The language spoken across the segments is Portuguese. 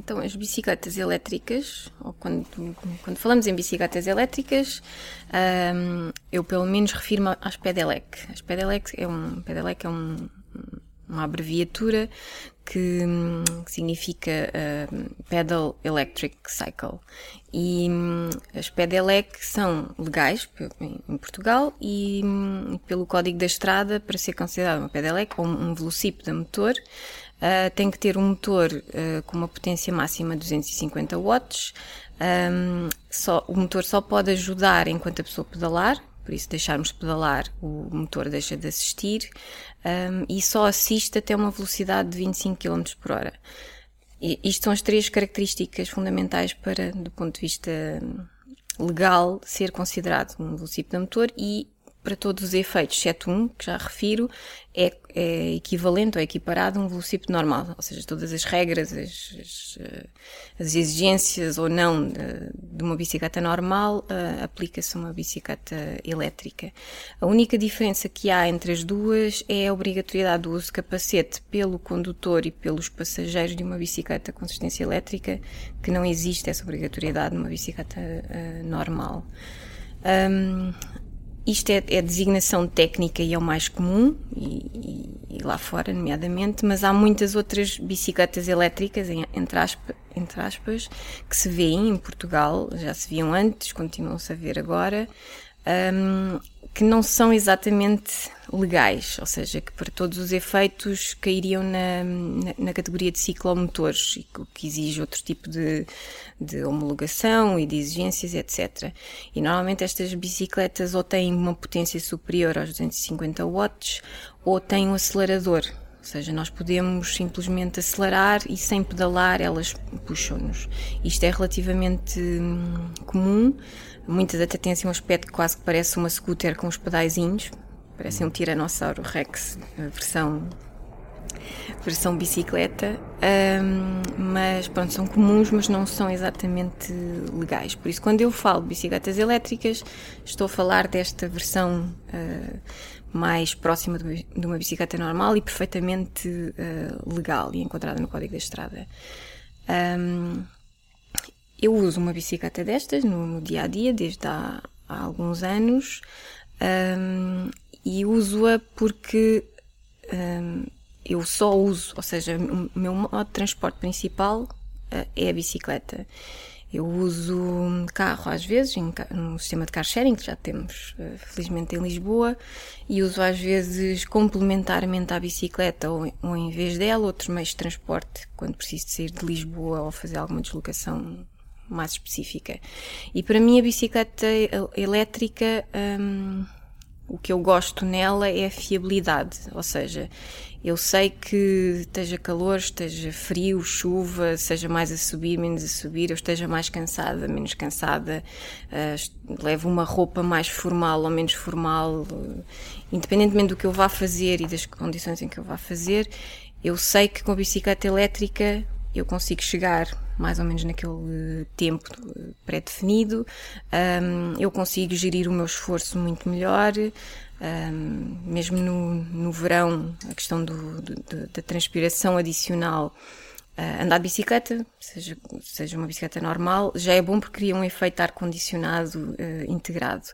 Então, as bicicletas elétricas, ou quando, quando falamos em bicicletas elétricas, eu pelo menos refiro-me às pedelec. As pedelec é, um, pedelec é um, uma abreviatura que, que significa uh, Pedal Electric Cycle. E um, as pedelec são legais em Portugal e um, pelo Código da Estrada, para ser considerada uma pedelec ou um velocípedo a motor, Uh, tem que ter um motor uh, com uma potência máxima de 250 watts. Um, só, o motor só pode ajudar enquanto a pessoa pedalar, por isso deixarmos pedalar, o motor deixa de assistir um, e só assiste até uma velocidade de 25 km por hora. Isto são as três características fundamentais para, do ponto de vista legal, ser considerado um velocípedo motor e para todos os efeitos, exceto um, que já refiro, é, é equivalente ou é equiparado a um velocípedo normal. Ou seja, todas as regras, as, as, eh, as exigências ou não de, de uma bicicleta normal uh, aplica-se a uma bicicleta elétrica. A única diferença que há entre as duas é a obrigatoriedade do uso de capacete pelo condutor e pelos passageiros de uma bicicleta com assistência elétrica, que não existe essa obrigatoriedade numa bicicleta uh, normal. Um, isto é, é designação técnica e é o mais comum, e, e, e, lá fora, nomeadamente, mas há muitas outras bicicletas elétricas, entre entre aspas que se vêem em Portugal, já se viam antes, continuam-se a ver agora, um, que não são exatamente legais, ou seja, que para todos os efeitos cairiam na, na, na categoria de ciclomotores, o que exige outro tipo de, de homologação e de exigências, etc. E normalmente estas bicicletas ou têm uma potência superior aos 250 watts ou têm um acelerador, ou seja, nós podemos simplesmente acelerar e sem pedalar elas puxam-nos. Isto é relativamente hum, comum. Muitas até têm assim um aspecto que quase que parece uma scooter com os pedaizinhos. Parece um Tiranossauro Rex, versão versão bicicleta, um, mas pronto, são comuns, mas não são exatamente legais. Por isso, quando eu falo de bicicletas elétricas, estou a falar desta versão uh, mais próxima de uma bicicleta normal e perfeitamente uh, legal e encontrada no Código da Estrada. Um, eu uso uma bicicleta destas no, no, dia a dia, desde há, há alguns anos, um, e uso-a porque um, eu só uso, ou seja, o meu modo de transporte principal uh, é a bicicleta. Eu uso carro às vezes, em, no sistema de car sharing, que já temos uh, felizmente em Lisboa, e uso às vezes complementarmente à bicicleta ou, ou em vez dela outros meios de transporte, quando preciso de sair de Lisboa ou fazer alguma deslocação mais específica. E para mim a bicicleta elétrica, um, o que eu gosto nela é a fiabilidade, ou seja, eu sei que esteja calor, esteja frio, chuva, seja mais a subir, menos a subir, eu esteja mais cansada, menos cansada, uh, levo uma roupa mais formal ou menos formal, uh, independentemente do que eu vá fazer e das condições em que eu vá fazer, eu sei que com a bicicleta elétrica eu consigo chegar mais ou menos naquele tempo pré-definido, um, eu consigo gerir o meu esforço muito melhor, um, mesmo no, no verão, a questão do, do, da transpiração adicional. Uh, andar de bicicleta, seja, seja uma bicicleta normal, já é bom porque cria um efeito ar-condicionado uh, integrado.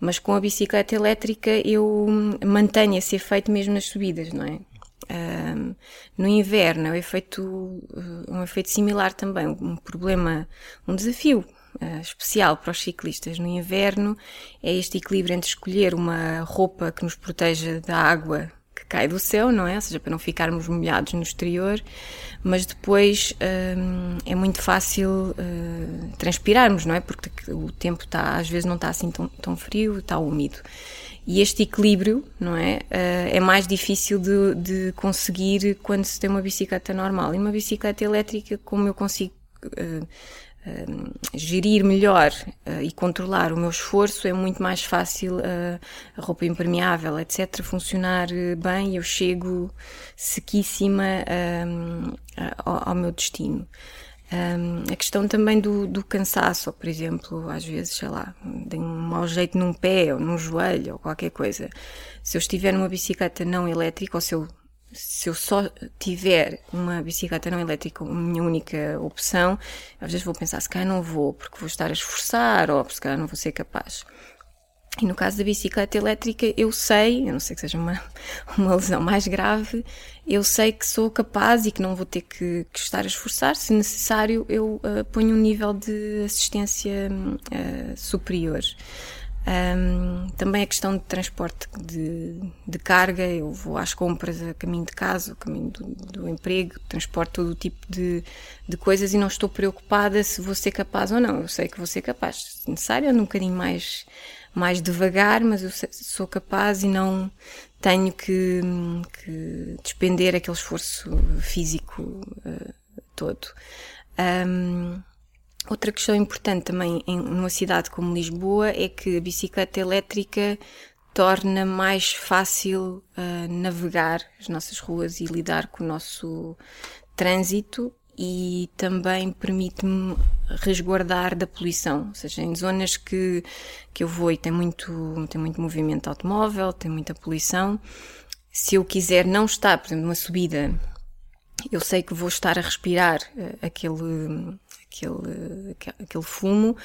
Mas com a bicicleta elétrica eu mantenho esse efeito mesmo nas subidas, não é? Um, no inverno é um efeito, uh, um efeito similar também, um problema, um desafio uh, especial para os ciclistas. No inverno é este equilíbrio entre escolher uma roupa que nos proteja da água cai do céu, não é? Ou seja, para não ficarmos molhados no exterior, mas depois um, é muito fácil uh, transpirarmos, não é? Porque o tempo está, às vezes não está assim tão, tão frio, está úmido. E este equilíbrio, não é? Uh, é mais difícil de, de, conseguir quando se tem uma bicicleta normal. E uma bicicleta elétrica, como eu consigo gerir melhor uh, e controlar o meu esforço, é muito mais fácil uh, a roupa impermeável, etc., funcionar bem e eu chego sequíssima ao, ao, meu destino. Um, a questão também do, do, cansaço, por exemplo, às vezes, sei lá, tenho um mau jeito num pé ou num joelho ou qualquer coisa. Se eu estiver numa bicicleta não elétrica ou se eu se eu só tiver uma bicicleta não elétrica como minha única opção, às vezes vou pensar, se calhar não vou, porque vou estar a esforçar, ou se calhar não vou ser capaz. E no caso da bicicleta elétrica, eu sei, a não ser que seja uma, uma lesão mais grave, eu sei que sou capaz e que não vou ter que, que estar a esforçar. Se necessário, eu uh, ponho um nível de assistência uh, superior. Um, também a questão de transporte de, de, carga, eu vou às compras a caminho de casa, a caminho do, do emprego, transporte todo o tipo de, de, coisas e não estou preocupada se vou ser capaz ou não. Eu sei que vou ser capaz. Se necessário, ando um bocadinho mais, mais devagar, mas eu sou capaz e não tenho que, que despender aquele esforço físico uh, todo. Um, Outra questão importante também em numa cidade como Lisboa é que a bicicleta elétrica torna mais fácil uh, navegar as nossas ruas e lidar com o nosso trânsito e também permite-me resguardar da poluição, ou seja, em zonas que, que eu vou e tem muito, tem muito movimento automóvel, tem muita poluição, se eu quiser não estar, por exemplo, numa subida, eu sei que vou estar a respirar uh, aquele aquele, aquele fumo,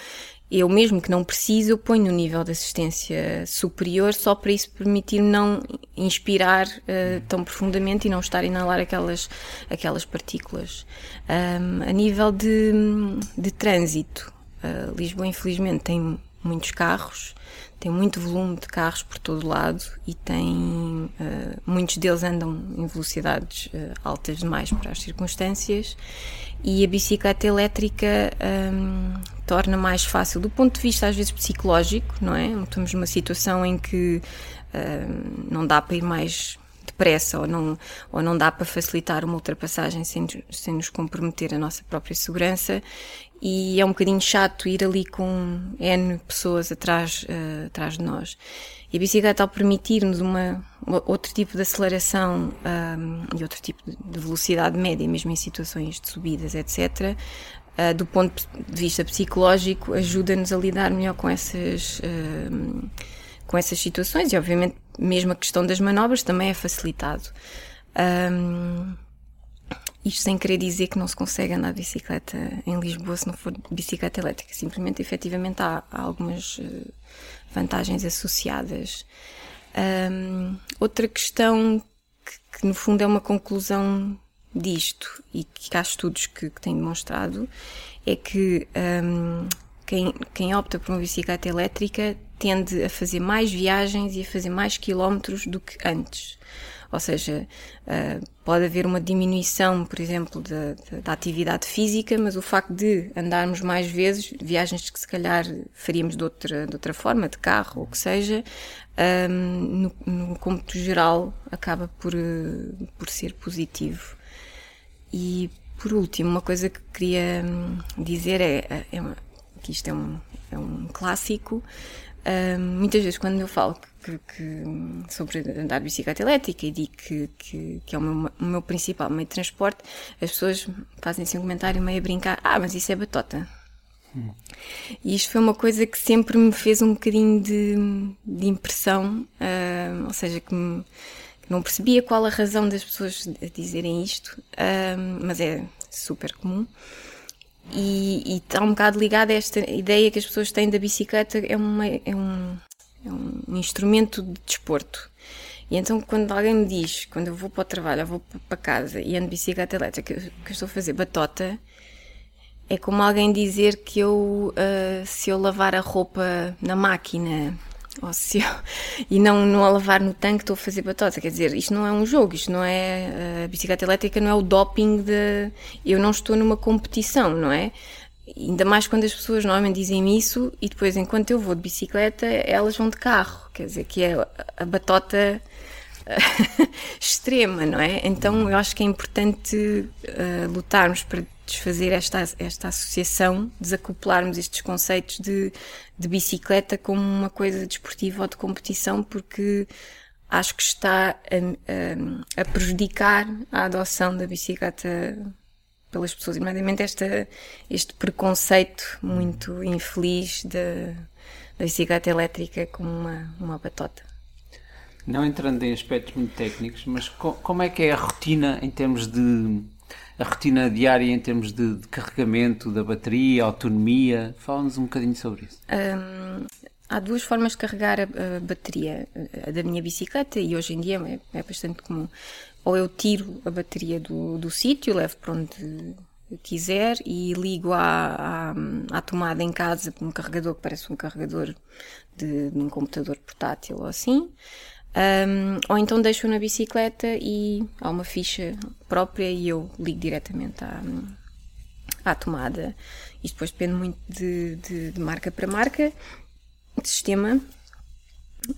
eu mesmo que não precise, eu ponho no nível de assistência superior só para isso permitir não inspirar uh, tão profundamente e não estar a inalar aquelas, aquelas partículas. Um, a nível de, de trânsito, uh, Lisboa infelizmente tem muitos carros, tem muito volume de carros por todo lado e tem uh, muitos deles andam em velocidades uh, altas demais para as circunstâncias e a bicicleta elétrica um, torna mais fácil do ponto de vista às vezes psicológico, não é? Estamos numa situação em que um, não dá para ir mais depressa ou não, ou não dá para facilitar uma ultrapassagem sem, sem nos comprometer a nossa própria segurança e é um bocadinho chato ir ali com N pessoas atrás, uh, atrás de nós. E a bicicleta, ao permitir-nos outro tipo de aceleração um, e outro tipo de velocidade média, mesmo em situações de subidas, etc., uh, do ponto de vista psicológico, ajuda-nos a lidar melhor com essas, uh, com essas situações e, obviamente, mesmo a questão das manobras também é facilitado. Um, isto sem querer dizer que não se consegue andar de bicicleta em Lisboa se não for bicicleta elétrica. Simplesmente, efetivamente, há, há algumas uh, vantagens associadas. Um, outra questão que, que, no fundo, é uma conclusão disto e que há estudos que, que têm demonstrado é que um, quem, quem opta por uma bicicleta elétrica tende a fazer mais viagens e a fazer mais quilómetros do que antes. Ou seja, uh, pode haver uma diminuição, por exemplo, da, da, atividade física, mas o facto de andarmos mais vezes, viagens que se calhar faríamos de outra, de outra forma, de carro ou o que seja, um, no, no cômputo geral acaba por, uh, por ser positivo. E por último, uma coisa que queria hum, dizer é, é, é que isto é um, é um clássico. Muitas vezes quando eu falo que, que, sobre andar de bicicleta elétrica e digo que, que, que é o meu, o meu, principal meio de transporte, as pessoas fazem assim um comentário meio a brincar: Ah, mas isso é batota. Hum. E isto foi uma coisa que sempre me fez um bocadinho de, de impressão, uh, ou seja, que, me, não percebia qual a razão das pessoas dizerem isto, uh, mas é super comum. E, está um bocado ligado a esta ideia que as pessoas têm da bicicleta, é, uma, é um, é um instrumento de desporto. E então, quando alguém me diz, quando eu vou para o trabalho, eu vou para casa e ando de bicicleta elétrica, que eu estou a fazer batota, é como alguém dizer que eu, uh, se eu lavar a roupa na máquina, eu, e não, não a lavar no tanque, estou a fazer batota. Quer dizer, isto não é um jogo, isto não é. A bicicleta elétrica não é o doping de. Eu não estou numa competição, não é? Ainda mais quando as pessoas normalmente dizem isso e depois, enquanto eu vou de bicicleta, elas vão de carro. Quer dizer, que é a batota extrema, não é? Então eu acho que é importante uh, lutarmos para desfazer esta, esta associação, desacoplarmos estes conceitos de, de bicicleta como uma coisa desportiva ou de competição, porque acho que está a, a, a prejudicar a adoção da bicicleta pelas pessoas, nomeadamente esta, este preconceito muito infeliz da, da bicicleta elétrica como uma, uma batota. Não entrando em aspectos muito técnicos, mas co como é que é a rotina em termos de a rotina diária em termos de, de carregamento da bateria, autonomia? Fala-nos um bocadinho sobre isso. Um, há duas formas de carregar a, a, bateria a da minha bicicleta e hoje em dia é, é bastante comum. Ou eu tiro a bateria do, do sítio, levo para onde quiser e ligo à, à, à, tomada em casa um carregador que parece um carregador de, de um computador portátil ou assim. Um, ou então deixo na bicicleta e há uma ficha própria e eu ligo diretamente à, à tomada. Isto depois depende muito de, de, de marca para marca, de sistema,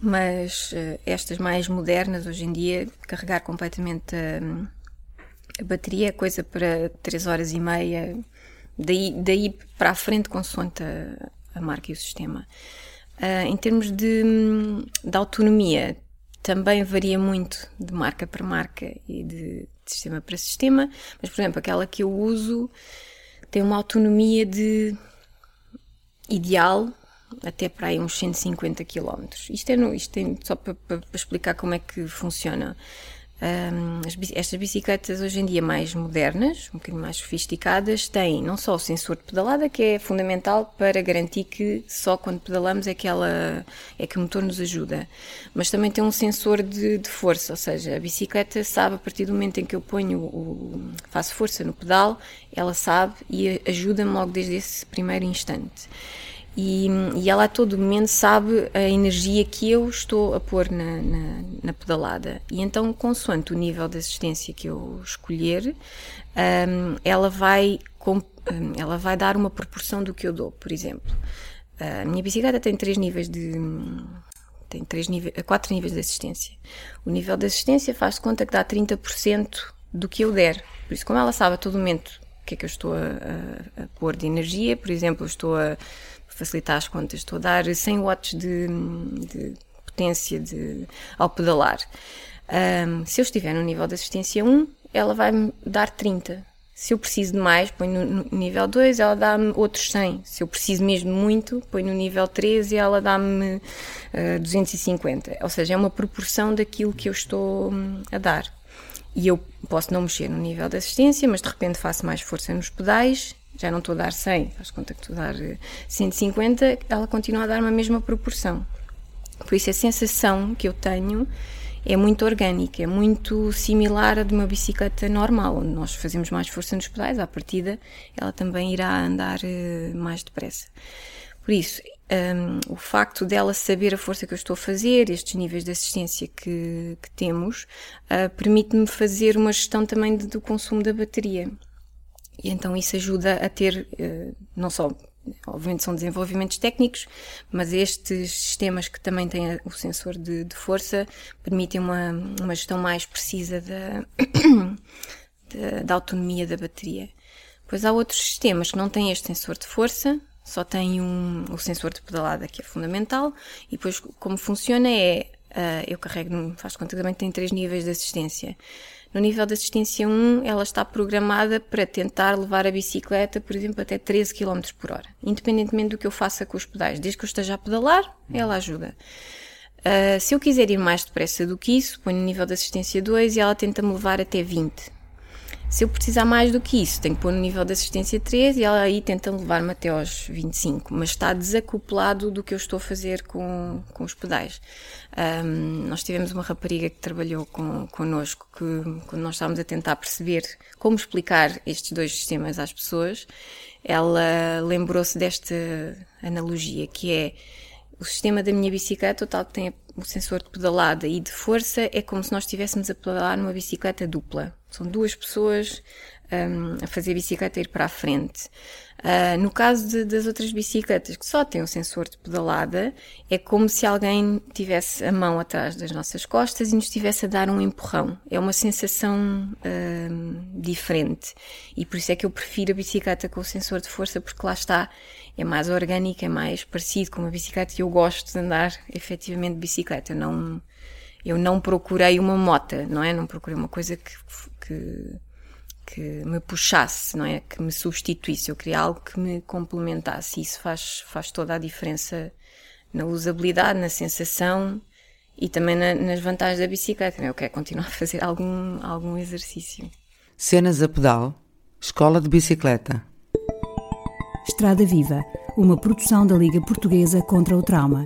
mas uh, estas mais modernas hoje em dia, carregar completamente a, a, bateria é coisa para 3 horas e meia, daí, daí para a frente, consoante a, a marca e o sistema. Uh, em termos de, de autonomia, também varia muito de marca para marca e de, sistema para sistema, mas, por exemplo, aquela que eu uso tem uma autonomia de ideal até para aí uns 150 km. Isto é, no, isto é só para, para, explicar como é que funciona. Um, estas bicicletas hoje em dia mais modernas, um bocadinho mais sofisticadas, têm não só o sensor de pedalada, que é fundamental para garantir que só quando pedalamos é que, ela, é que o motor nos ajuda, mas também tem um sensor de, de força, ou seja, a bicicleta sabe a partir do momento em que eu ponho o, faço força no pedal, ela sabe e ajuda-me logo desde esse primeiro instante e, e, ela a todo momento sabe a energia que eu estou a pôr na, na, na pedalada. E então, consoante o nível de assistência que eu escolher, um, ela, vai, um, ela vai dar uma proporção do que eu dou. Por exemplo, a minha bicicleta tem três níveis de. tem três níveis, quatro níveis de assistência. O nível de assistência faz conta que dá 30% do que eu der. Por isso, como ela sabe a todo momento o que é que eu estou a, a, a pôr de energia, por exemplo, eu estou a facilitar as contas, estou a dar 100 watts de, de potência de, ao pedalar. Um, se eu estiver no nível de assistência 1, ela vai-me dar 30. Se eu preciso de mais, ponho no, nível 2, ela dá-me outros 100. Se eu preciso mesmo muito, ponho no nível 3 e ela dá-me uh, 250. Ou seja, é uma proporção daquilo que eu estou um, a dar. E eu posso não mexer no nível de assistência, mas de repente faço mais força nos pedais já não estou a dar 100, faz conta que estou a dar 150, eh, ela continua a dar-me a mesma proporção. Por isso a sensação que eu tenho é muito orgânica, é muito similar à de uma bicicleta normal, onde nós fazemos mais força nos pedais, à partida ela também irá andar uh, mais depressa. Por isso, um, o facto dela saber a força que eu estou a fazer, estes níveis de assistência que, que temos, uh, permite-me fazer uma gestão também do consumo da bateria. E então isso ajuda a ter, uh, não só obviamente são desenvolvimentos técnicos, mas estes sistemas que também têm o sensor de, de força permitem uma, uma gestão mais precisa da, da, da, autonomia da bateria. Pois há outros sistemas que não têm este sensor de força, só têm um, o sensor de pedalada que é fundamental, e depois como funciona é, uh, eu carrego, faz conta que também tem três níveis de assistência. No nível de assistência 1, ela está programada para tentar levar a bicicleta, por exemplo, até 13 km por hora, independentemente do que eu faça com os pedais. Desde que eu esteja a pedalar, ela ajuda. Uh, se eu quiser ir mais depressa do que isso, ponho no nível de assistência 2 e ela tenta-me levar até 20. Se eu precisar mais do que isso, tenho que pôr no nível de assistência 3 e ela aí tenta levar-me até aos 25, mas está desacoplado do que eu estou a fazer com, com os pedais. Um, nós tivemos uma rapariga que trabalhou com, connosco, que quando nós estávamos a tentar perceber como explicar estes dois sistemas às pessoas, ela lembrou-se desta analogia, que é o sistema da minha bicicleta, o tal que tem o sensor de pedalada e de força, é como se nós estivéssemos a pedalar numa bicicleta dupla. São duas pessoas um, a fazer bicicleta ir para a frente. Uh, no caso de, das outras bicicletas que só têm o sensor de pedalada, é como se alguém tivesse a mão atrás das nossas costas e nos estivesse a dar um empurrão. É uma sensação uh, diferente. E por isso é que eu prefiro a bicicleta com o sensor de força, porque lá está, é mais orgânica, é mais parecido com uma bicicleta e eu gosto de andar efetivamente de bicicleta. Não, eu não procurei uma mota, não é? Não procurei uma coisa que, que que me puxasse, não é? Que me substituísse. Eu queria algo que me complementasse. E isso faz, faz toda a diferença na usabilidade, na sensação e também na, nas vantagens da bicicleta. É? Eu quero continuar a fazer algum, algum exercício. Cenas a pedal, Escola de Bicicleta. Estrada Viva, uma produção da Liga Portuguesa contra o Trauma.